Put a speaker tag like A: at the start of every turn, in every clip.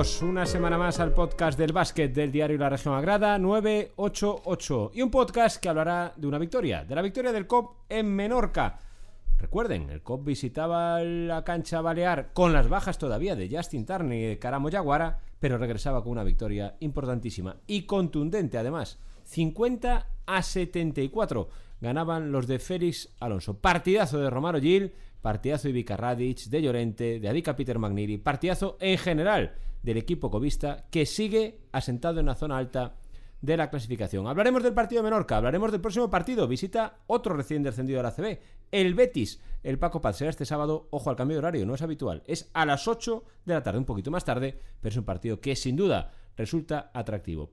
A: Una semana más al podcast del básquet del diario La Región Agrada 988 y un podcast que hablará de una victoria, de la victoria del COP en Menorca. Recuerden, el COP visitaba la cancha balear con las bajas todavía de Justin Turner y de Caramo Yaguara, pero regresaba con una victoria importantísima y contundente además. 50 a 74 ganaban los de Félix Alonso. Partidazo de Romaro Gil partidazo de Ivica Radic, de Llorente, de Adica Peter Magniri, partidazo en general del equipo covista que sigue asentado en la zona alta de la clasificación. Hablaremos del partido de Menorca, hablaremos del próximo partido, visita otro recién descendido de la CB, el Betis. El Paco Paz será este sábado, ojo al cambio de horario, no es habitual, es a las 8 de la tarde, un poquito más tarde, pero es un partido que sin duda resulta atractivo.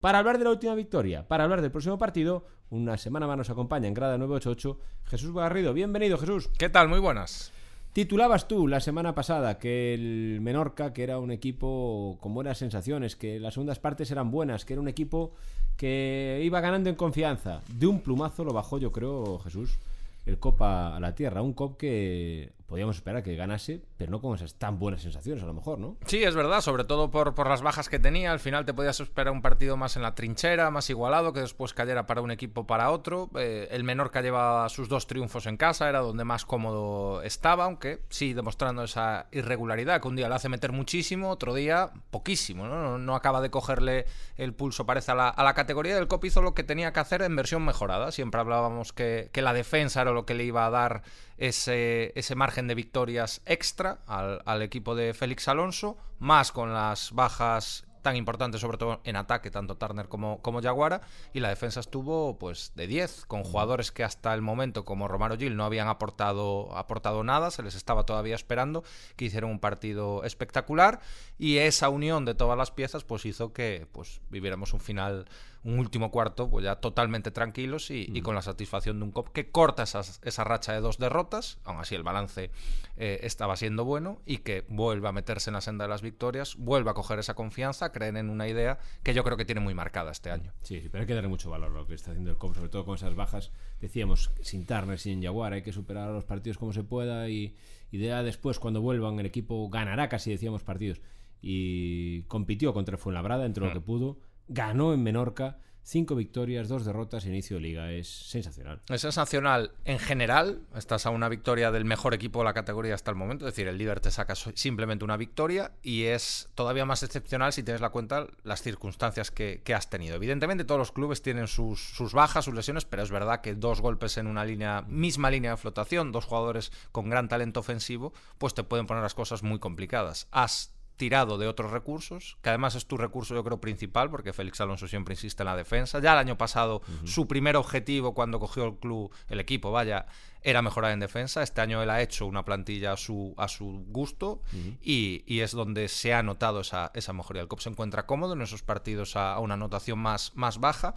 A: Para hablar de la última victoria, para hablar del próximo partido, una semana más nos acompaña en Grada 988 Jesús Garrido. Bienvenido, Jesús.
B: ¿Qué tal? Muy buenas.
A: Titulabas tú la semana pasada que el Menorca, que era un equipo con buenas sensaciones, que las segundas partes eran buenas, que era un equipo que iba ganando en confianza. De un plumazo lo bajó, yo creo, Jesús, el Copa a la Tierra. Un Cop que podíamos esperar que ganase, pero no con esas tan buenas sensaciones a lo mejor, ¿no?
B: Sí, es verdad, sobre todo por, por las bajas que tenía. Al final te podías esperar un partido más en la trinchera, más igualado, que después cayera para un equipo para otro. Eh, el Menorca lleva sus dos triunfos en casa, era donde más cómodo estaba, aunque sí demostrando esa irregularidad, que un día le hace meter muchísimo, otro día poquísimo, ¿no? No, acaba de cogerle el pulso, parece, a la, a la, categoría del COP hizo lo que tenía que hacer en versión mejorada. Siempre hablábamos que, que la defensa era lo que le iba a dar ese, ese margen de victorias extra al, equipo de Félix Alonso, más con las bajas tan importantes, sobre todo en ataque, tanto Turner como, como Jaguara, y la defensa estuvo pues de 10, con jugadores que hasta el momento, como Romaro Gil, no habían aportado, aportado nada, se les estaba todavía esperando, que hicieron un partido espectacular, y esa unión de todas las piezas pues hizo que pues viviéramos un final un último cuarto pues ya totalmente tranquilos y, mm. con la satisfacción de un COP que corta esa racha de dos derrotas, aún así el balance eh, estaba siendo bueno y que vuelve a meterse en la senda de las victorias, vuelve a coger esa confianza, creen en una idea que yo creo que tiene muy marcada este año.
A: Sí, pero hay que darle mucho valor a lo que está haciendo el COP, sobre todo con esas bajas, decíamos, sin Turner, sin Jaguar, hay que superar a los partidos como se pueda y, y después cuando vuelvan el equipo ganará casi, decíamos, partidos y compitió contra Fuenlabrada entre lo mm. que pudo ganó en Menorca. Cinco victorias, dos derrotas, inicio de liga. Es sensacional.
B: Es sensacional en general. Estás a una victoria del mejor equipo de la categoría hasta el momento. Es decir, el líder te saca simplemente una victoria y es todavía más excepcional si tienes la cuenta las circunstancias que, has tenido. Evidentemente, todos los clubes tienen sus, sus, bajas, sus lesiones, pero es verdad que dos golpes en una línea, misma línea de flotación, dos jugadores con gran talento ofensivo, pues te pueden poner las cosas muy complicadas. Has tirado de otros recursos, que además es tu recurso yo creo principal, porque Félix Alonso siempre insiste en la defensa. Ya el año pasado su primer objetivo cuando cogió el club, el equipo, vaya, era mejorar en defensa. Este año él ha hecho una plantilla a su, a su gusto y, es donde se ha notado esa, esa mejoría. El COP se encuentra cómodo en esos partidos a, a una anotación más, más baja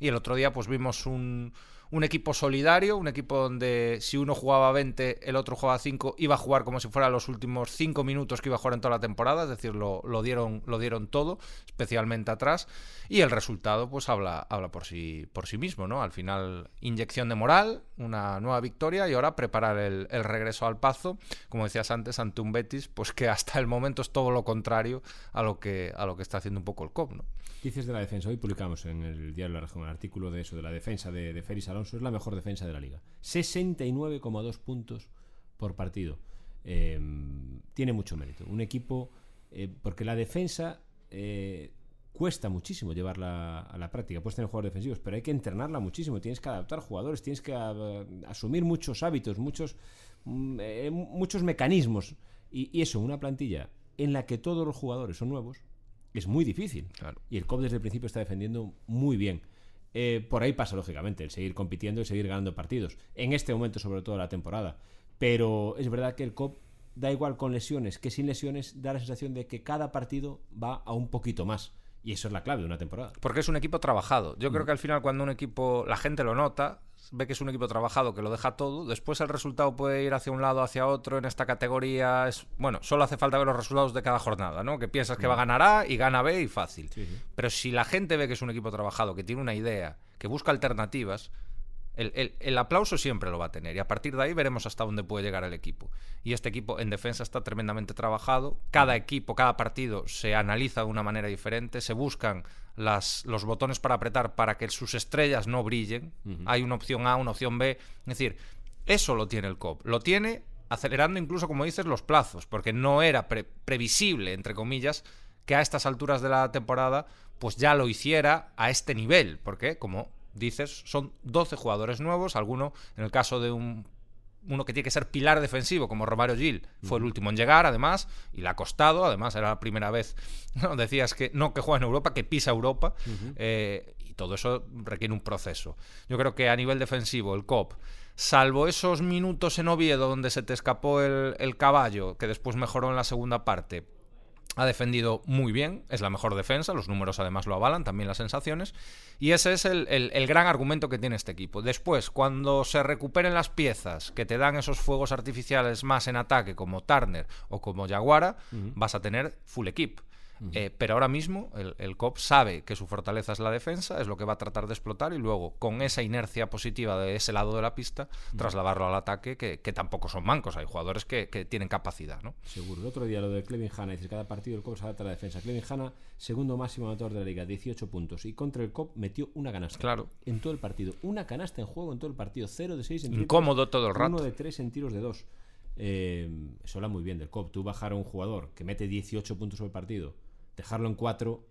B: y el otro día pues vimos un un equipo solidario, un equipo donde si uno jugaba 20, el otro jugaba 5, iba a jugar como si fuera los últimos 5 minutos que iba a jugar en toda la temporada, es decir, lo, dieron, lo dieron todo, especialmente atrás, y el resultado pues habla, habla por, sí, por sí mismo, ¿no? Al final, inyección de moral, una nueva victoria y ahora preparar el, regreso al Pazo, como decías antes, ante un Betis, pues que hasta el momento es todo lo contrario a lo que, a lo que está haciendo un poco el COP, ¿no?
A: Dices de la defensa, hoy publicamos en el diario La Región un artículo de eso, de la defensa de, de Félix Alonso es la mejor defensa de la liga. 69,2 puntos por partido. Eh, tiene mucho mérito. Un equipo, eh, porque la defensa eh, cuesta muchísimo llevarla a la práctica. Puedes tener jugadores defensivos, pero hay que entrenarla muchísimo. Tienes que adaptar jugadores, tienes que asumir muchos hábitos, muchos, mm, muchos mecanismos. Y, eso, una plantilla en la que todos los jugadores son nuevos, es muy difícil. Y el COP desde el principio está defendiendo muy bien. Eh, por ahí pasa, lógicamente, el seguir compitiendo y seguir ganando partidos. En este momento, sobre todo, la temporada. Pero es verdad que el COP da igual con lesiones que sin lesiones, da la sensación de que cada partido va a un poquito más. Y eso es la clave de una temporada.
B: Porque es un equipo trabajado. Yo creo mm. que al final cuando un equipo, la gente lo nota, ve que es un equipo trabajado que lo deja todo, después el resultado puede ir hacia un lado, hacia otro en esta categoría. Es, bueno, solo hace falta ver los resultados de cada jornada, ¿no? Que piensas que va a ganar A y gana B y fácil. Pero si la gente ve que es un equipo trabajado, que tiene una idea, que busca alternativas, El, aplauso siempre lo va a tener y a partir de ahí veremos hasta dónde puede llegar el equipo. Y este equipo en defensa está tremendamente trabajado. Cada equipo, cada partido se analiza de una manera diferente, se buscan las, los botones para apretar para que sus estrellas no brillen. Hay una opción A, una opción B. Es decir, eso lo tiene el COP. Lo tiene acelerando incluso, como dices, los plazos, porque no era previsible, entre comillas, que a estas alturas de la temporada pues ya lo hiciera a este nivel, porque como dices, son 12 jugadores nuevos, alguno, en el caso de un uno que tiene que ser pilar defensivo, como Romario Gil, fue el último en llegar, además, y le ha costado, además era la primera vez, ¿no? decías que no que juega en Europa, que pisa Europa, eh, y todo eso requiere un proceso. Yo creo que a nivel defensivo, el COP, salvo esos minutos en Oviedo donde se te escapó el, el caballo, que después mejoró en la segunda parte, ha defendido muy bien, es la mejor defensa, los números además lo avalan, también las sensaciones, y ese es el, gran argumento que tiene este equipo. Después, cuando se recuperen las piezas que te dan esos fuegos artificiales más en ataque, como Turner o como Jaguara, vas a tener full equip. Eh, pero ahora mismo el, COP sabe que su fortaleza es la defensa, es lo que va a tratar de explotar y luego con esa inercia positiva de ese lado de la pista trasladarlo al ataque, que, tampoco son mancos, hay jugadores que, tienen capacidad. ¿no?
A: Seguro. El otro día lo de Clevin Hanna, dice cada partido el COP se adapta a la defensa. Clevin Hanna, segundo máximo anotador de la liga, 18 puntos y contra el COP metió una canasta.
B: Claro.
A: En todo el partido. Una canasta en juego en todo el partido. 0 de 6 en
B: Incómodo todo el rato.
A: 1 de 3 en tiros de 2. Eh, eso habla muy bien del COP. Tú bajar a un jugador que mete 18 puntos sobre el partido dejarlo en cuatro.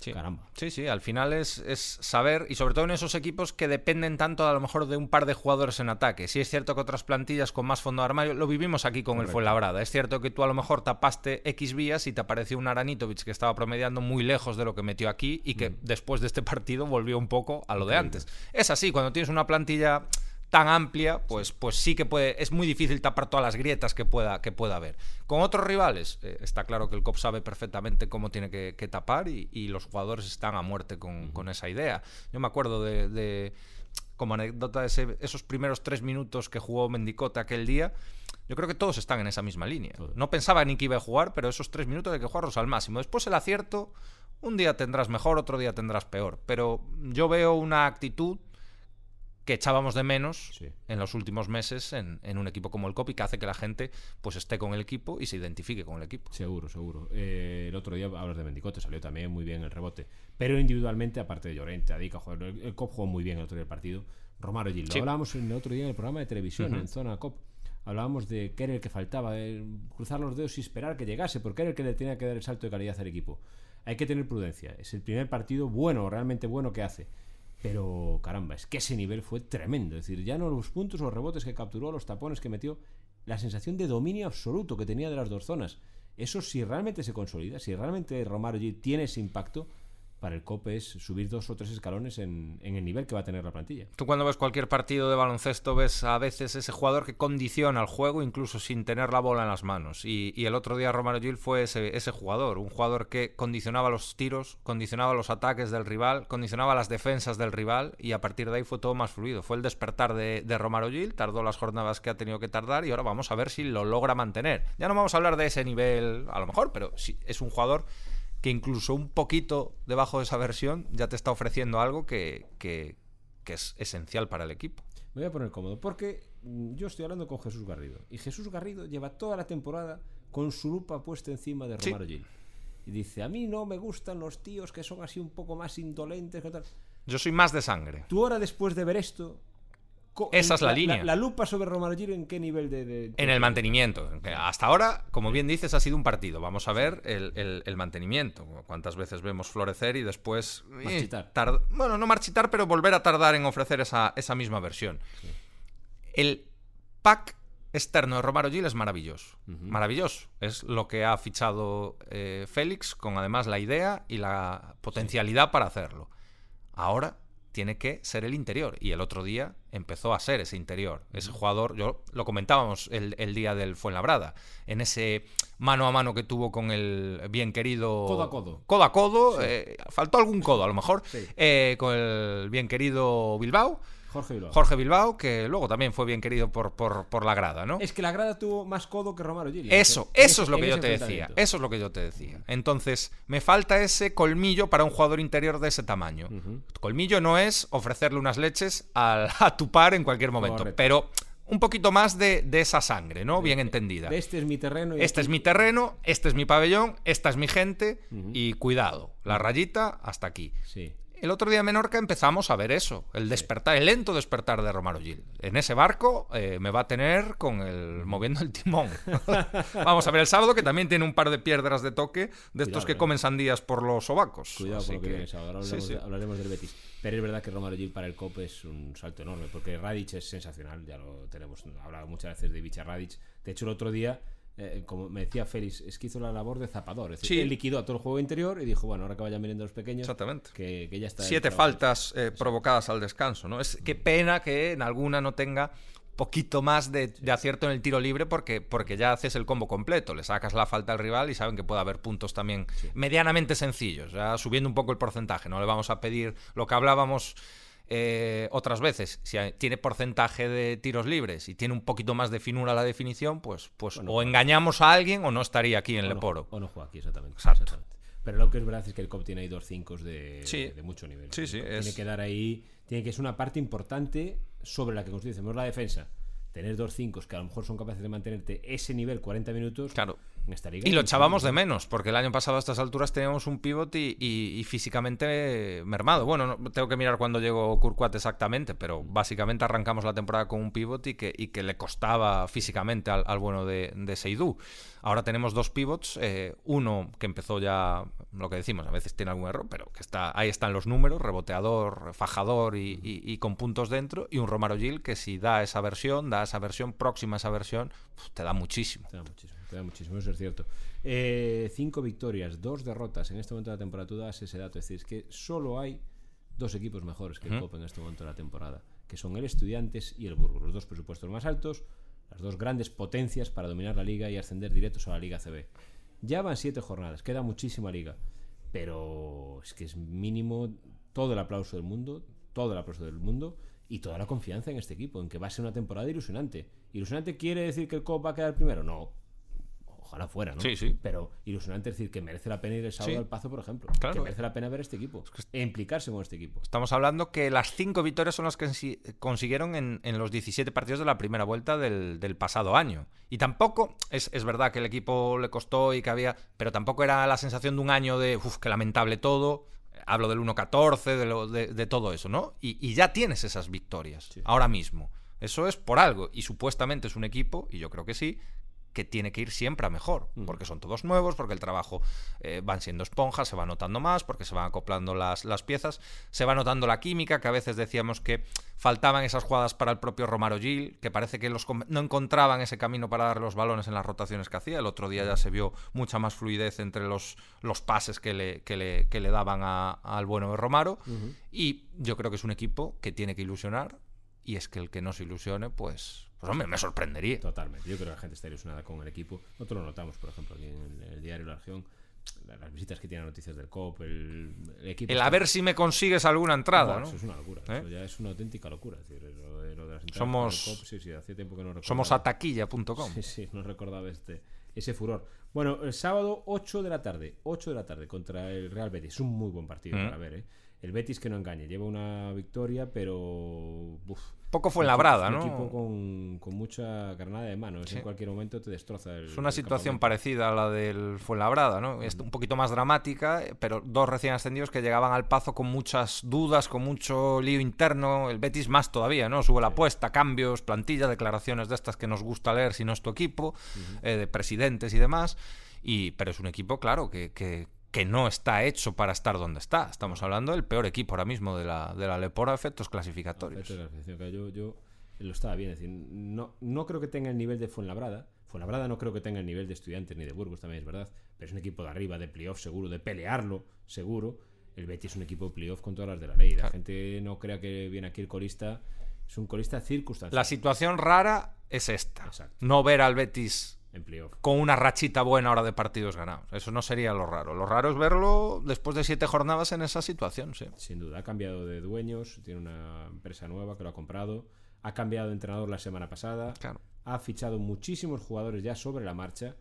B: Sí.
A: Caramba.
B: Sí, sí, al final es, es, saber, y sobre todo en esos equipos que dependen tanto a lo mejor de un par de jugadores en ataque. Si es cierto que otras plantillas con más fondo de armario, lo vivimos aquí con el Fuenlabrada. Es cierto que tú a lo mejor tapaste X vías y te apareció un Aranitovic que estaba promediando muy lejos de lo que metió aquí y que mm. después de este partido volvió un poco a lo de antes. Es así, cuando tienes una plantilla tan amplia, pues, pues sí que puede, es muy difícil tapar todas las grietas que pueda, que pueda haber. Con otros rivales, eh, está claro que el COP sabe perfectamente cómo tiene que, tapar y, los jugadores están a muerte con, esa idea. Yo me acuerdo de, como anécdota, de esos primeros tres minutos que jugó Mendicote aquel día. Yo creo que todos están en esa misma línea. No pensaba ni que iba a jugar, pero esos tres minutos hay que jugarlos al máximo. Después el acierto, un día tendrás mejor, otro día tendrás peor. Pero yo veo una actitud que echábamos de menos en los últimos meses en, un equipo como el Copi, que hace que la gente pues esté con el equipo y se identifique con el equipo.
A: Seguro, seguro. Eh, el otro día hablas de Mendicote, salió también muy bien el rebote. Pero individualmente, aparte de Llorente, Adica, el, el COP jugó muy bien el otro día del partido. Romaro Gil, lo hablábamos el otro día en el programa de televisión, en Zona COP. Hablábamos de que era el que faltaba, cruzar los dedos y esperar que llegase, porque era el que le tenía que dar el salto de calidad al equipo. Hay que tener prudencia. Es el primer partido bueno, realmente bueno que hace pero caramba, es que ese nivel fue tremendo. Es decir, ya no los puntos, los rebotes que capturó, los tapones que metió, la sensación de dominio absoluto que tenía de las dos zonas. Eso si realmente se consolida, si realmente Romario tiene ese impacto, para el COPE es subir dos o tres escalones en, el nivel que va a tener la plantilla.
B: Tú cuando ves cualquier partido de baloncesto ves a veces ese jugador que condiciona el juego incluso sin tener la bola en las manos. Y, el otro día Romero Gil fue ese, jugador, un jugador que condicionaba los tiros, condicionaba los ataques del rival, condicionaba las defensas del rival y a partir de ahí fue todo más fluido. Fue el despertar de, de Gil, tardó las jornadas que ha tenido que tardar y ahora vamos a ver si lo logra mantener. Ya no vamos a hablar de ese nivel a lo mejor, pero sí, es un jugador que incluso un poquito debajo de esa versión ya te está ofreciendo algo que, es esencial para el equipo.
A: Me voy a poner cómodo porque mm, yo estoy hablando con Jesús Garrido y Jesús Garrido lleva toda la temporada con su lupa puesta encima de Romaro Gil. Y dice, a mí no me gustan los tíos que son así un poco más indolentes. Que tal.
B: Yo soy más de sangre.
A: Tú ahora después de ver esto,
B: esa es la, línea.
A: La, lupa sobre Romano Giro, ¿en qué nivel de,
B: En el mantenimiento. Hasta ahora, como bien dices, ha sido un partido. Vamos a ver el, mantenimiento. Cuántas veces vemos florecer y después...
A: Eh,
B: marchitar. bueno, no marchitar, pero volver a tardar en ofrecer esa, misma versión. El pack externo de Romaro Gil es maravilloso. Maravilloso. Es lo que ha fichado eh, Félix, con además la idea y la potencialidad para hacerlo. Ahora tiene que ser el interior. Y el otro día empezó a ser ese interior. Ese jugador, yo lo comentábamos el, día del Fuenlabrada, en ese mano a mano que tuvo con el bien querido.
A: Codo a codo.
B: Codo a codo. Eh, faltó algún codo a lo mejor. Eh, con el bien querido Bilbao.
A: Jorge Bilbao.
B: Jorge Bilbao, que luego también fue bien querido por, por, por la grada, ¿no?
A: Es que la grada tuvo más codo que Romaro Gil.
B: Eso, eso es lo que yo te decía. Eso es lo que yo te decía. Entonces, me falta ese colmillo para un jugador interior de ese tamaño. Colmillo no es ofrecerle unas leches al- a tu par en cualquier momento, pero un poquito más de, de esa sangre, ¿no? Bien entendida.
A: De este es mi terreno. y
B: Este es mi terreno, este es mi pabellón, esta es mi gente y cuidado, la rayita hasta aquí.
A: Sí.
B: El otro día en Menorca empezamos a ver eso, el despertar, el lento despertar de Romaro Gil. En ese barco eh, me va a tener con el moviendo el timón. Vamos a ver el sábado que también tiene un par de piedras de toque de estos que
A: eh.
B: comen sandías por los sobacos.
A: Cuidado
B: Así
A: con lo que,
B: que-
A: viene sábado. Ahora
B: sí,
A: hablaremos,
B: sí.
A: de- hablaremos del Betis. Pero es verdad que Romaro Gil para el COP es un salto enorme, porque Radic es sensacional, ya lo tenemos hablado muchas veces de Bicha Radic. De hecho, el otro día, eh, como me decía Félix, es que hizo la labor de zapador. Es decir,
B: Sí.
A: él liquidó a todo el juego interior y dijo, bueno, ahora que vayan viniendo los pequeños,
B: Exactamente.
A: que, que ya está.
B: Siete faltas eh, provocadas al descanso, ¿no? Es qué pena que en alguna no tenga poquito más de, de acierto en el tiro libre porque, porque ya haces el combo completo, le sacas la falta al rival y saben que puede haber puntos también medianamente sencillos, ya subiendo un poco el porcentaje, no le vamos a pedir lo que hablábamos eh, otras veces, si tiene porcentaje de tiros libres y tiene un poquito más de finura la definición, pues, pues
A: Bueno,
B: o engañamos a alguien o no estaría aquí en
A: no,
B: Leporo.
A: o no juega aquí, exactamente. Pero lo que es verdad es que el COP tiene ahí dos cinco de,
B: Sí.
A: de mucho nivel.
B: Sí, sí,
A: Tiene
B: es-
A: que dar ahí, tiene que ser una parte importante sobre la que construimos la defensa. Tener dos cinco que a lo mejor son capaces de mantenerte ese nivel 40 minutos
B: Claro.
A: En esta liga.
B: Y lo echábamos de menos, porque el año pasado a estas alturas teníamos un pivot y, y- y físicamente mermado. Bueno, no, tengo que mirar cuándo llegó Kurquat exactamente, pero básicamente arrancamos la temporada con un pivot y que, y que le costaba físicamente al, al bueno de, de Seydou. Ahora tenemos dos pivots, eh, uno que empezó ya, lo que decimos, a veces tiene algún error, pero que está ahí están los números, reboteador, fajador y, y- y con puntos dentro, y un Romaro Gil que si da esa versión, da esa versión, próxima a esa versión, te da muchísimo.
A: Te da muchísimo, te da muchísimo, eso es cierto. Eh, cinco victorias, dos derrotas en este momento de la temporada. Tú das ese dato. Es decir, es que solo hay dos equipos mejores que el
B: Ujú.
A: COP en este momento de la temporada, que son el Estudiantes y el Burgos. Los dos presupuestos más altos, las dos grandes potencias para dominar la liga y ascender directos a la Liga CB. Ya van siete jornadas, queda muchísima liga, pero es que es mínimo todo el aplauso del mundo, todo el aplauso del mundo y toda la confianza en este equipo, en que va a ser una temporada ilusionante. ¿Ilusionante quiere decir que el COP va a quedar primero? No. Ojalá fuera, ¿no?
B: Sí, sí.
A: Pero ilusionante decir que merece la pena ir el sábado
B: Sí.
A: al Pazo, por ejemplo.
B: Claro.
A: Que merece la pena ver este equipo e implicarse con este equipo.
B: Estamos hablando que las cinco victorias son las que consi- consiguieron en, en los 17 partidos de la primera vuelta del, del pasado año. Y tampoco, es, es verdad que el equipo le costó y que había, pero tampoco era la sensación de un año de, uff, qué lamentable todo. Hablo del 1-14, de, lo- de, de todo eso, ¿no? Y, y ya tienes esas victorias,
A: Sí.
B: ahora mismo. Eso es por algo. Y supuestamente es un equipo, y yo creo que sí, que tiene que ir siempre a mejor, porque son todos nuevos, porque el trabajo eh, van siendo esponjas, se va notando más, porque se van acoplando las, las piezas, se va notando la química, que a veces decíamos que faltaban esas jugadas para el propio Romaro Gil, que parece que los no encontraban ese camino para dar los balones en las rotaciones que hacía. El otro día ya se vio mucha más fluidez entre los, los pases que le, que le, que le daban a- al bueno de Romaro, y yo creo que es un equipo que tiene que ilusionar, y es que el que no se ilusione, pues, pues hombre, me sorprendería.
A: Totalmente. Yo creo que la gente está ilusionada con el equipo. Nosotros lo notamos, por ejemplo, aquí en el, el diario La Región. la- Las visitas que tienen noticias del COP, el, el equipo.
B: El a ver si me consigues alguna entrada,
A: Buah,
B: ¿no?
A: Eso es una locura.
B: ¿Eh?
A: Eso ya es una auténtica locura. Es decir, lo de, lo de las
B: Somos-
A: COP, sí, sí, hace tiempo que no recordaba.
B: Somos ataquilla.com.
A: Sí, sí, no recordaba este, ese furor. Bueno, el sábado 8 de la tarde, 8 de la tarde contra el Real Betis. Un muy buen partido
B: Mm.
A: para ver, ¿eh? El Betis que no engañe, lleva una victoria, pero... uf,
B: Poco fue en labrada, ¿no?
A: Un equipo con, con mucha carnada de mano. es
B: Sí.
A: En cualquier momento te destroza el
B: Es una
A: el
B: situación
A: campamento.
B: parecida a la del Fuenlabrada, ¿no? Es un poquito más dramática, pero dos recién ascendidos que llegaban al pazo con muchas dudas, con mucho lío interno. El Betis más todavía, ¿no? Sube la apuesta, cambios, plantilla, declaraciones de estas que nos gusta leer si no es tu equipo, eh, de presidentes y demás. Y, pero es un equipo, claro, que, que, que no está hecho para estar donde está. Estamos hablando del peor equipo ahora mismo de la, de la Lepora a efectos clasificatorios.
A: Yo, yo lo estaba bien, es decir, no, no creo que tenga el nivel de Fuenlabrada. Fuenlabrada no creo que tenga el nivel de Estudiantes ni de Burgos, también es verdad. Pero es un equipo de arriba, de playoff seguro, de pelearlo seguro. El Betis es un equipo de playoff con todas las de la ley. La
B: Claro.
A: gente no crea que viene aquí el colista. Es un colista circunstancial.
B: La situación rara es esta.
A: Exacto.
B: No ver al Betis
A: en playoff.
B: con una rachita buena ahora de partidos ganados. Eso no sería lo raro. Lo raro es verlo después de siete jornadas en esa situación, sí.
A: Sin duda, ha cambiado de dueños, tiene una empresa nueva que lo ha comprado, ha cambiado de entrenador la semana pasada,
B: Claro.
A: ha fichado muchísimos jugadores ya sobre la marcha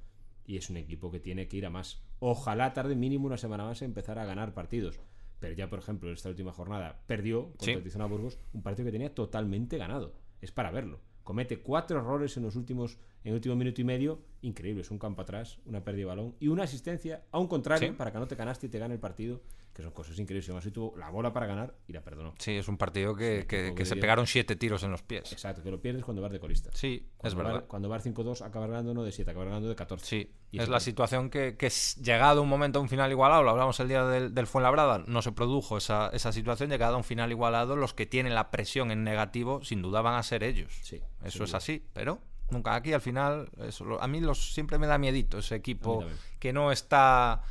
A: y es un equipo que tiene que ir a más. Ojalá tarde mínimo una semana más en empezar a ganar partidos. Pero ya, por ejemplo, esta última jornada perdió contra
B: Sí.
A: Tizona Burgos un partido que tenía totalmente ganado. Es para verlo. Comete cuatro errores en los últimos en el último minuto y medio. Increíble, es un campo atrás, una pérdida de balón y una asistencia a un contrario
B: Sí.
A: para que no te ganaste y te gane el partido, que son cosas increíbles. Así tuvo la bola para ganar y la perdonó.
B: Sí, es un partido que,
A: Sí,
B: que-
A: como
B: que se pegaron siete tiros en los pies.
A: Exacto, que lo pierdes cuando vas de colista.
B: Sí, es
A: Cuando
B: verdad.
A: vas- cuando vas 5-2 acabas ganando no de 7, acabas ganando de 14.
B: Sí,
A: Y
B: es la situación que, que es- llegado un momento a un final igualado, lo hablamos el día del, del Fuenlabrada, no se produjo esa, esa situación, llegado a un final igualado, los que tienen la presión en negativo sin duda van a ser ellos.
A: Sí,
B: Eso es así, pero nunca aquí al final, eso, a mí los, siempre me da miedito ese equipo que no está...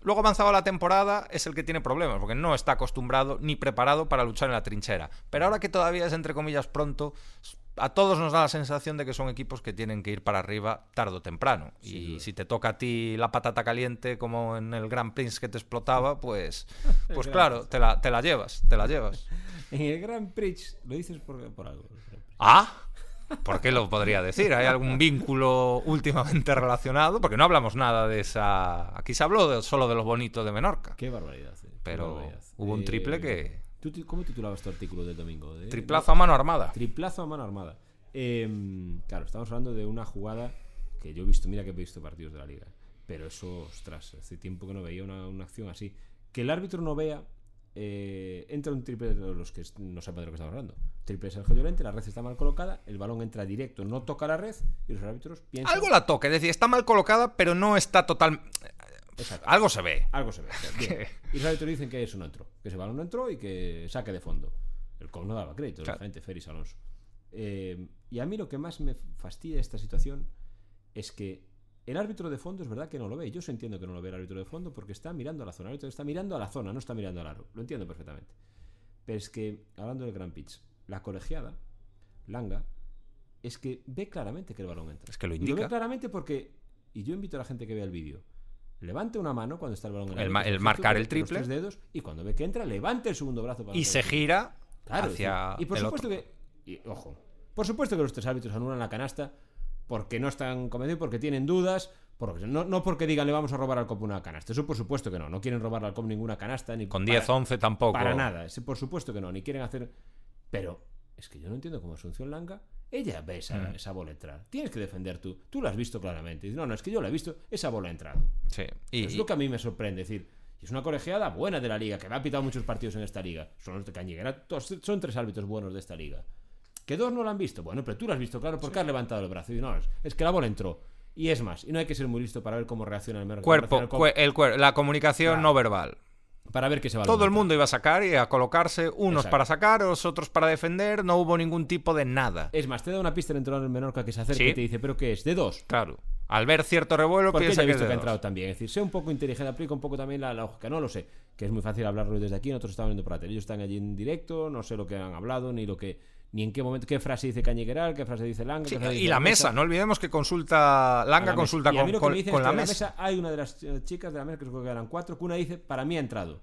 B: Luego avanzado la temporada es el que tiene problemas, porque no está acostumbrado ni preparado para luchar en la trinchera. Pero ahora que todavía es entre comillas pronto, a todos nos da la sensación de que son equipos que tienen que ir para arriba tarde o temprano. y si te toca a ti la patata caliente como en el Grand Prix que te explotaba, pues, pues claro, te la, te la llevas, te la llevas.
A: En el Grand Prix, lo dices por, por algo.
B: ¿Ah? ¿Por qué lo podría decir? ¿Hay algún vínculo últimamente relacionado? Porque no hablamos nada de esa... Aquí se habló de- solo de lo bonito de Menorca.
A: Qué barbaridad. eh, qué
B: Pero
A: barbaridad.
B: hubo un triple que-
A: ¿tú ti- ¿Cómo titulabas tu artículo del domingo? De-
B: Triplazo a mano armada.
A: Triplazo a mano armada. Em, claro, estamos hablando de una jugada que yo he visto, mira que he visto partidos de la liga. Pero eso, ostras, hace tiempo que no veía una, una acción así. Que el árbitro no vea, eh, entra un triple de los que no sepan de lo que estamos hablando. Triple Sergio Llorente, la red está mal colocada, el balón entra directo, no toca la red y los árbitros piensan.
B: Algo la toca, es decir, está mal colocada, pero no está total...
A: Exacto.
B: Algo se ve.
A: Algo se ve. bien. Y los árbitros dicen que eso no entró, que ese balón no entró y que saque de fondo. El COP no daba crédito,
B: Claro.
A: lógicamente, Feris Alonso. Eh, y a mí lo que más me fastidia de esta situación es que el árbitro de fondo es verdad que no lo ve. Yo sí entiendo que no lo ve el árbitro de fondo porque está mirando a la zona. El árbitro está mirando a la zona, no está mirando al aro. Lo entiendo perfectamente. Pero es que, hablando del Grand Pitch, la colegiada, Langa, es que ve claramente que el balón entra.
B: Es que lo
A: Y lo ve
B: indica.
A: claramente porque, y yo invito a la gente que vea el vídeo, levante una mano cuando está el balón en
B: El ma- el
A: gesto
B: marcar el
A: los
B: triple.
A: tres dedos, y cuando ve que entra, levante el segundo brazo para
B: Y se
A: el
B: gira
A: Claro,
B: hacia
A: y por
B: el
A: supuesto
B: otro.
A: que y, ojo por supuesto que los tres árbitros anulan la canasta porque no están convencidos porque tienen dudas porque no, no porque digan le vamos a robar al COP una canasta eso por supuesto que no no quieren robarle al COP ninguna canasta ni
B: Con
A: para-
B: 10, 11 tampoco.
A: para nada ese por supuesto que no ni quieren hacer pero es que yo no entiendo cómo Asunción Langa ella ve esa,
B: Mm.
A: esa bola entrar tienes que defender tú tú la has visto claramente Dice, no no es que yo la he visto esa bola ha entrado
B: Sí. Y,
A: es lo que a mí me sorprende. Es decir, es una colegiada buena de la liga, que me ha pitado muchos partidos en esta liga. Son los de Cañiguera. Son tres árbitros buenos de esta liga. Que dos no lo han visto. Bueno, pero tú lo has visto, claro, porque has levantado el brazo. Y no, es, es que la bola entró. Y es más, y no hay que ser muy listo para ver cómo reacciona el mercado.
B: cuerpo, cue- el cuer- la comunicación
A: Claro.
B: no verbal.
A: Para ver que se va
B: Todo el mundo iba a sacar y a colocarse, unos
A: Exacto.
B: para sacar, los otros para defender, no hubo ningún tipo de nada.
A: Es más, te da una pista el entrenador en Menorca que se acerca
B: Sí.
A: y te dice, ¿pero qué es? ¿De dos?
B: Claro. Al ver cierto revuelo,
A: Porque
B: piensa
A: ya he visto que ha entrado también. Es decir, sé un poco inteligente, aplica un poco también la lógica. No lo sé, que es muy fácil hablarlo desde aquí. Nosotros estamos viendo por la tele. Ellos están allí en directo, no sé lo que han hablado, ni lo que. Ni en qué momento, qué frase dice Cañigueral, qué frase dice Langa.
B: Sí, y la mesa, no olvidemos que consulta, Langa consulta con, con- con
A: es
B: la mesa.
A: hay una de las eh, chicas de la mesa, que creo que eran cuatro, que una dice, para mí ha entrado.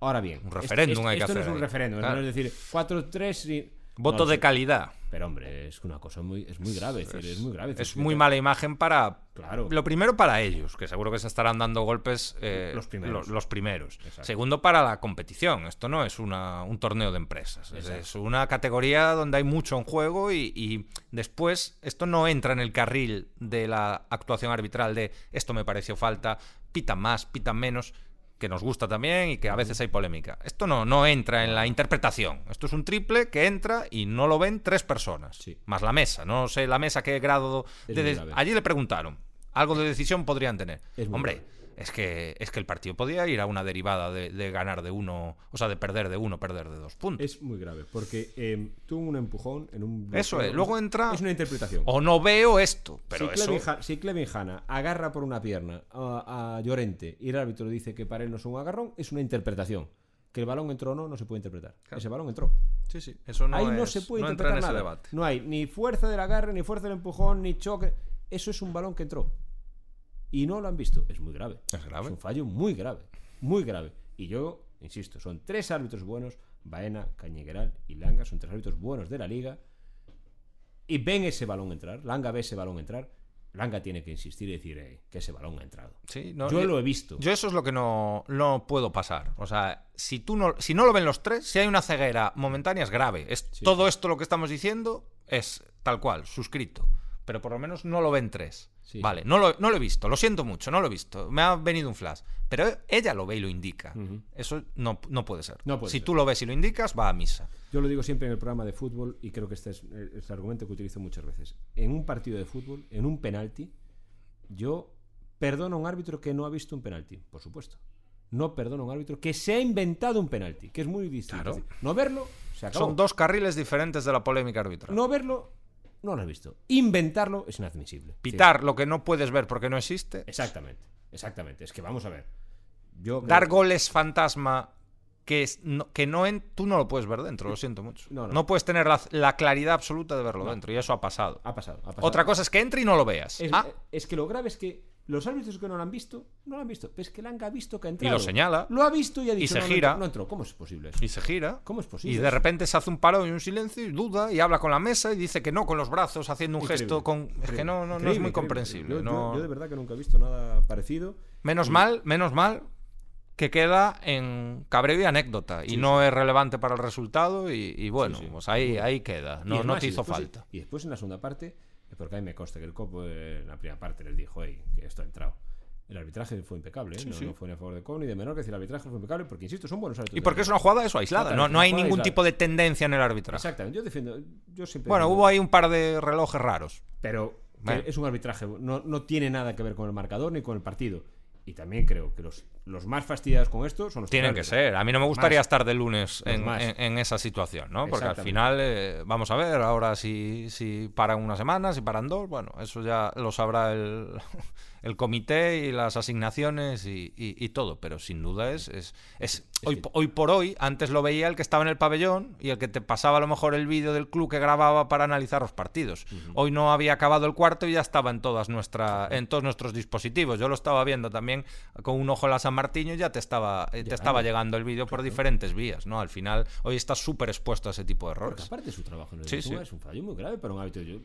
A: Ahora bien,
B: Un referéndum
A: esto,
B: hay que
A: no
B: hacer
A: es un
B: ahí.
A: referéndum,
B: Claro.
A: no es decir, 4-3 y...
B: Voto
A: no
B: de calidad.
A: Pero hombre, es una cosa muy, es muy grave, es, decir, es muy grave.
B: Es muy mala imagen para.
A: Claro.
B: Lo primero para ellos, que seguro que se estarán dando golpes eh,
A: Los primeros.
B: lo- los primeros.
A: Exacto.
B: Segundo, para la competición. Esto no es una- un torneo de empresas. Es, una categoría donde hay mucho en juego y, y después esto no entra en el carril de la actuación arbitral de esto me pareció falta, pitan más, pitan menos que nos gusta también y que a veces hay polémica. Esto no, no entra en la interpretación. Esto es un triple que entra y no lo ven tres personas.
A: Sí.
B: Más la mesa. No sé la mesa qué grado de... Allí le preguntaron. Algo de decisión podrían tener. Hombre,
A: grave.
B: Es que, es que el partido podía ir a una derivada de, de ganar de uno, o sea, de perder de uno, perder de dos puntos.
A: Es muy grave, porque eh, tuvo un empujón en un...
B: Eso es, luego entra-
A: Es una interpretación.
B: O no veo esto, pero
A: si,
B: eso...
A: Clevin si Clevin Hanna agarra por una pierna a, a Llorente y el árbitro dice que para él no es un agarrón, es una interpretación. Que el balón entró o no, no se puede interpretar. Ese balón entró.
B: Sí, sí, eso no
A: Ahí no se puede
B: no entra
A: interpretar
B: ese
A: nada.
B: debate.
A: No hay ni fuerza del agarre, ni fuerza del empujón, ni choque. Eso es un balón que entró. Y no lo han visto. Es muy grave.
B: Es grave.
A: un fallo muy grave. Muy grave. Y yo, insisto, son tres árbitros buenos. Baena, Cañigueral y Langa son tres árbitros buenos de la liga. Y ven ese balón entrar. Langa ve ese balón entrar. Langa tiene que insistir y decir "Eh, que ese balón ha entrado.
B: Sí, no,
A: yo lo he visto.
B: Yo eso es lo que no, no puedo pasar. O sea, si tú no, si no lo ven los tres, si hay una ceguera momentánea es grave. Es,
A: Sí.
B: Todo esto lo que estamos diciendo es tal cual, suscrito. Pero por lo menos no lo ven tres.
A: Sí.
B: Vale, no lo, no lo he visto, lo siento mucho, no lo he visto. Me ha venido un flash. Pero ella lo ve y lo indica. Eso no, no puede ser.
A: No puede
B: si
A: ser.
B: tú lo ves y lo indicas, va a misa.
A: Yo lo digo siempre en el programa de fútbol y creo que este es el, es el argumento que utilizo muchas veces. En un partido de fútbol, en un penalti, yo perdono a un árbitro que no ha visto un penalti, por supuesto. No perdono a un árbitro que se ha inventado un penalti, que es muy distinto.
B: Claro.
A: No verlo, se acabó.
B: Son dos carriles diferentes de la polémica arbitral.
A: No verlo, no lo has visto. Inventarlo es inadmisible.
B: Pitar lo que no puedes ver porque no existe.
A: Exactamente, exactamente. Es que vamos a ver. Yo
B: Dar goles fantasma que, es- no, que no en, tú no lo puedes ver dentro, lo siento mucho.
A: No,
B: No,
A: no.
B: puedes tener la, la claridad absoluta de verlo dentro y eso ha pasado.
A: Ha pasado, ha pasado.
B: Otra cosa es que entre y no lo veas.
A: Es,
B: Ah,
A: es que lo grave es que los árbitros que no lo han visto, no lo han visto. Pero es que Langa ha visto que ha
B: y
A: entrado.
B: lo señala
A: Lo ha visto y ha dicho
B: se
A: "No, no
B: gira".
A: entró, No entró. ¿Cómo es posible eso?
B: y se gira.
A: ¿Cómo es posible
B: Y de
A: eso?
B: repente se hace un paro y un silencio y duda y habla con la mesa y dice que no con los brazos, haciendo un
A: Increíble,
B: gesto con... Es que no, no, no es muy comprensible.
A: Yo, yo-
B: no-
A: yo de verdad que nunca he visto nada parecido.
B: Menos mal, menos mal que queda en cabreo y anécdota y
A: Sí,
B: no es relevante para el resultado y, y bueno,
A: Sí,
B: pues ahí, ahí queda.
A: Y
B: No, no
A: más,
B: te
A: y
B: hizo
A: después-
B: falta.
A: Y después en la segunda parte, porque a mí me consta que el Copo en la primera parte les dijo, hey, que esto ha entrado. El arbitraje fue impecable, ¿eh?
B: Sí,
A: no,
B: sí.
A: no fue ni a favor de Cobo ni de menor, que decir, el arbitraje fue impecable porque, insisto, son buenos árbitros.
B: Y porque es una jugada eso aislada. No, no hay ningún
A: aislada.
B: tipo de tendencia en el arbitraje.
A: Exactamente, yo defiendo, yo siempre
B: Bueno,
A: defiendo-
B: hubo ahí un par de relojes raros.
A: Pero
B: Bueno.
A: es un arbitraje, no, no tiene nada que ver con el marcador ni con el partido. Y también creo que los, los más fastidiados con esto son los
B: Tienen que ser. A mí no me gustaría
A: Más.
B: estar de lunes en, en- en esa situación, ¿no? Porque al final, eh, vamos a ver, ahora si, si paran una semana, si paran dos, bueno, eso ya lo sabrá el, el comité y las asignaciones y, y- y todo. Pero sin duda es, es, es hoy, hoy por hoy, antes lo veía el que estaba en el pabellón y el que te pasaba a lo mejor el vídeo del club que grababa para analizar los partidos. Hoy no había acabado el cuarto y ya estaba en todas nuestra, en todos nuestros dispositivos. Yo lo estaba viendo también con un ojo en la San Martín y ya te estaba, eh, te
A: Llegando.
B: estaba llegando el vídeo por diferentes vías, ¿no? Al final, hoy estás súper expuesto a ese tipo de
A: Porque
B: errores.
A: aparte de su trabajo en el
B: Sí,
A: es un fallo muy grave para un árbitro. Yo-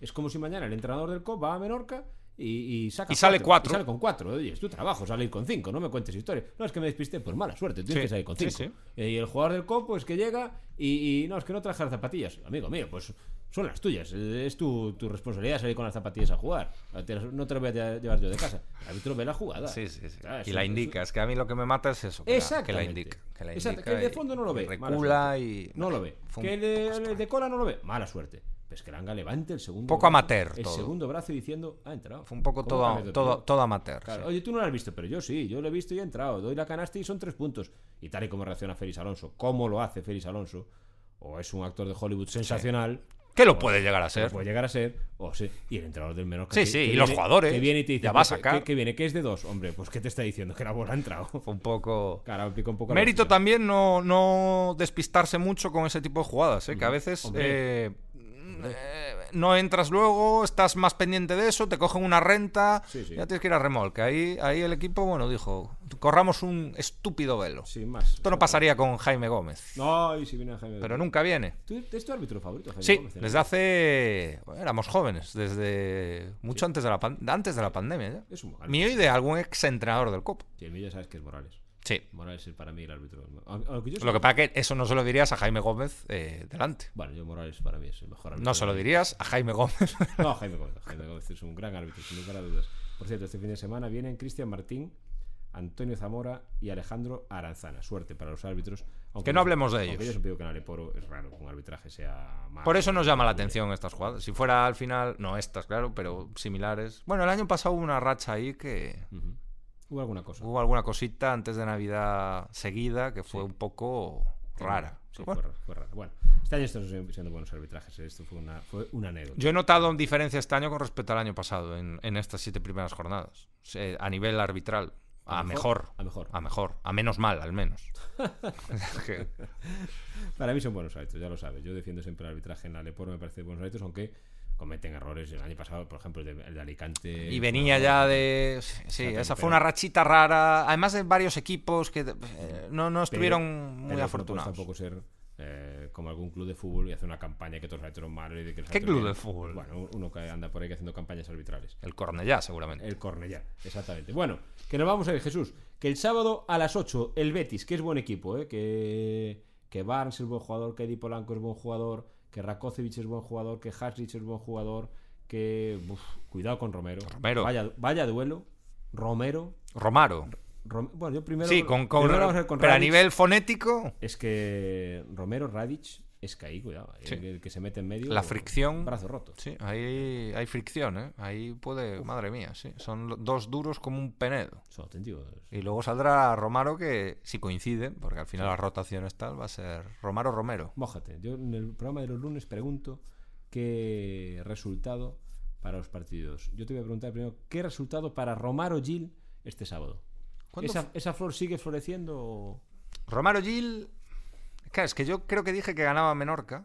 A: es como si mañana el entrenador del COP va a Menorca y, y saca
B: Y sale cuatro.
A: Y sale con cuatro. Oye, es tu trabajo salir con cinco, no me cuentes historias. No, es que me despisté, pues mala suerte, tienes
B: Sí,
A: que salir con cinco.
B: sí.
A: Y el jugador del COP, pues que llega y, y, no, es que no traje las zapatillas. Amigo mío, pues son las tuyas. Es tu, tu responsabilidad salir con las zapatillas a jugar. No te las voy a lle- llevar yo de casa. El árbitro ve la jugada.
B: Sí, sí, sí. Y la indica. Es que a mí lo que me mata es eso. La, que la indica. Que la
A: Exacto,
B: indica
A: que el de fondo no lo ve.
B: Recula y.
A: No lo ve. Que el de, el
B: extraño.
A: de cola no lo ve. Mala suerte. Pues que Langa levante el segundo.
B: Poco amateur
A: El
B: todo.
A: segundo brazo diciendo, ha entrado.
B: Fue un poco
A: ¿Cómo
B: todo, todo, todo amateur.
A: Claro,
B: sí.
A: Oye, tú no lo has visto, pero yo sí, yo lo he visto y he entrado. Doy la canasta y son tres puntos. Y tal y como reacciona Félix Alonso, cómo lo hace Félix Alonso, o es un actor de Hollywood sensacional,
B: ¿Qué lo puede llegar a
A: que
B: ser?
A: puede llegar a ser, o sí, y el entrenador del Menorca.
B: Sí,
A: que-
B: sí,
A: que
B: y los jugadores,
A: Que viene y te dice,
B: ya va a
A: "Pues,
B: sacar".
A: Que, que viene, que es de dos. Hombre, pues ¿qué te está diciendo? Que la bola ha entrado.
B: Fue un poco.
A: Claro, un poco
B: Mérito también no, no despistarse mucho con ese tipo de jugadas, ¿eh? que a veces eh, eh, no entras luego, estás más pendiente de eso, te cogen una renta,
A: Sí, sí.
B: ya tienes que ir a remolque. Ahí, ahí el equipo, bueno, dijo, corramos un estúpido velo.
A: Sin más.
B: Esto no pasaría con Jaime Gómez,
A: No, y si viene Jaime.
B: pero nunca viene.
A: ¿Tú es tu árbitro favorito, Jaime
B: Sí,
A: Gómez, eh?
B: desde hace... bueno, éramos jóvenes, desde mucho antes, de la pan- antes de la pandemia. ya.
A: Es un árbitro.
B: Mío y de algún ex entrenador del COP.
A: Sí, el mío ya sabes que es Morales.
B: Sí.
A: Morales es para mí el árbitro. Aunque
B: Lo que pasa que eso no se lo dirías a Jaime Gómez eh, delante.
A: Bueno, yo Morales para mí es el mejor árbitro.
B: No se lo dirías a Jaime Gómez.
A: No, Jaime Gómez. Jaime Gómez es un gran árbitro, sin lugar a dudas. Por cierto, este fin de semana vienen Cristian Martín, Antonio Zamora y Alejandro Aranzana. Suerte para los árbitros. Aunque
B: Que no hablemos de ellos.
A: yo que en es raro que un arbitraje sea malo.
B: Por eso nos llama la atención estas jugadas. Si fuera al final, no estas, claro, pero similares. Bueno, el año pasado hubo una racha ahí que.
A: Hubo alguna cosa.
B: hubo alguna cosita antes de Navidad seguida que fue
A: Sí.
B: un poco rara.
A: Sí,
B: Bueno,
A: fue, raro. Bueno, este año están siendo buenos arbitrajes. ¿eh? Esto fue una, fue una anécdota.
B: yo he notado diferencia este año con respecto al año pasado en, en estas siete primeras jornadas. A nivel arbitral. A, mejor,
A: A mejor.
B: A mejor. A menos mal, al menos.
A: Para mí son buenos árbitros, ya lo sabes. Yo defiendo siempre el arbitraje en Aleporo, me parece buenos árbitros, aunque cometen errores. El año pasado, por ejemplo, el de, el de Alicante.
B: Y venía ya de. Sí, esa fue una rachita rara. Además de varios equipos que eh, no, no estuvieron
A: pero-
B: muy
A: pero no
B: afortunados.
A: puedes tampoco ser eh, como algún club de fútbol y hacer una campaña que todos los árbitros malos y que
B: ¿Qué club
A: bien.
B: de fútbol?
A: Bueno, uno que anda por ahí haciendo campañas arbitrales.
B: El Cornellá, seguramente.
A: El Cornellá, exactamente. Bueno, que nos vamos a ver, Jesús. Que el sábado a las 8, el Betis, que es buen equipo, ¿eh? que, que Barnes es buen jugador, que Edi Polanco es buen jugador, que Rakocevic es buen jugador, que Hasrich es buen jugador, que. uf, cuidado con Romero.
B: Romero.
A: Vaya, vaya duelo. Romero.
B: Romaro.
A: Rom- bueno, yo primero.
B: Sí, con, con-
A: primero
B: pero a nivel fonético,
A: Es que Romero Radic es que ahí, cuidado.
B: Sí.
A: El, que se mete en medio.
B: la fricción.
A: Brazo roto.
B: Sí, ahí hay fricción, ¿eh? Ahí puede. Madre mía, sí. Son dos duros como un penedo.
A: Son auténticos.
B: Y luego saldrá Romaro que, si coincide, porque al final las rotaciones tal, va a ser Romaro Romero.
A: Mójate. Yo en el programa de los lunes pregunto qué resultado para los partidos. Yo te voy a preguntar primero qué resultado para Romaro Gil este sábado.
B: ¿Cuándo
A: ¿Esa, esa flor sigue floreciendo o.?
B: Romaro Gil. Claro, es que yo creo que dije que ganaba Menorca.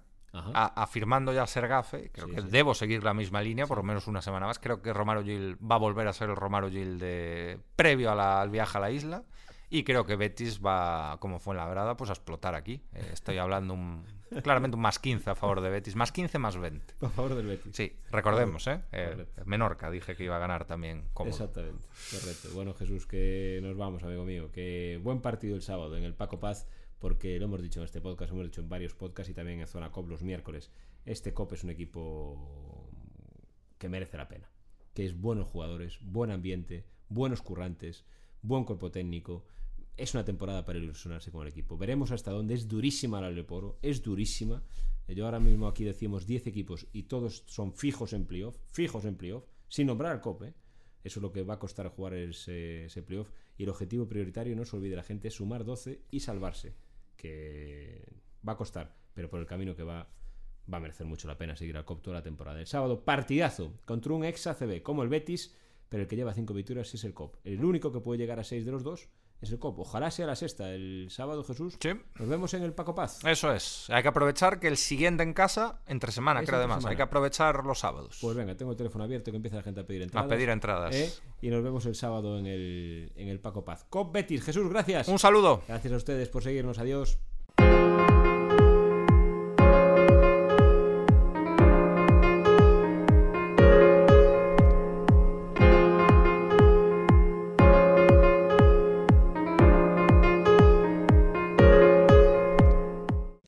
B: A- afirmando ya ser gafe, creo
A: Sí,
B: que
A: sí.
B: debo seguir la misma línea, por lo menos una semana más. Creo que Romaro Gil va a volver a ser el Romaro Gil de previo a la- al viaje a la isla. Y creo que Betis va, como fue en la grada, pues a explotar aquí. Eh, estoy hablando un, claramente un más 15 a favor de Betis. Más 15, más 20.
A: Por favor del Betis.
B: Sí, recordemos, ¿eh? Eh. Menorca dije que iba a ganar también cómodo.
A: Exactamente, correcto. Bueno, Jesús, que nos vamos, amigo mío. Que buen partido el sábado en el Paco Paz, porque lo hemos dicho en este podcast, lo hemos dicho en varios podcasts y también en Zona Cop los miércoles. Este Cop es un equipo que merece la pena. Que es buenos jugadores, buen ambiente, buenos currantes, buen cuerpo técnico. Es una temporada para ilusionarse con el equipo. Veremos hasta dónde. Es durísima la Leporo, es durísima. Yo ahora mismo aquí decimos 10 equipos y todos son fijos en playoff, fijos en playoff, sin nombrar al COP, ¿eh? Eso es lo que va a costar jugar ese, ese playoff. Y el objetivo prioritario, no se olvide la gente, es sumar 12 y salvarse. Que va a costar, pero por el camino que va, va a merecer mucho la pena seguir al COP toda la temporada. El sábado, partidazo contra un ex ACB como el Betis, pero el que lleva 5 victorias es el COP. El único que puede llegar a 6 de los dos es el COP. Ojalá sea la sexta el sábado, Jesús.
B: Sí.
A: Nos vemos en el Paco Paz.
B: Eso es. Hay que aprovechar que el siguiente en casa, entre semana,
A: Es
B: creo además.
A: semana.
B: Hay que aprovechar los sábados.
A: Pues venga, tengo el teléfono abierto que empieza la gente a pedir
B: a
A: entradas.
B: pedir entradas.
A: ¿eh? Y nos vemos el sábado en el, en el Paco Paz. COP Betis, Jesús, gracias.
B: Un saludo.
A: Gracias a ustedes por seguirnos. Adiós.